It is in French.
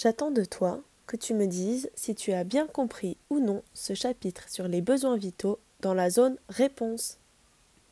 J'attends de toi que tu me dises si tu as bien compris ou non ce chapitre sur les besoins vitaux dans la zone réponse.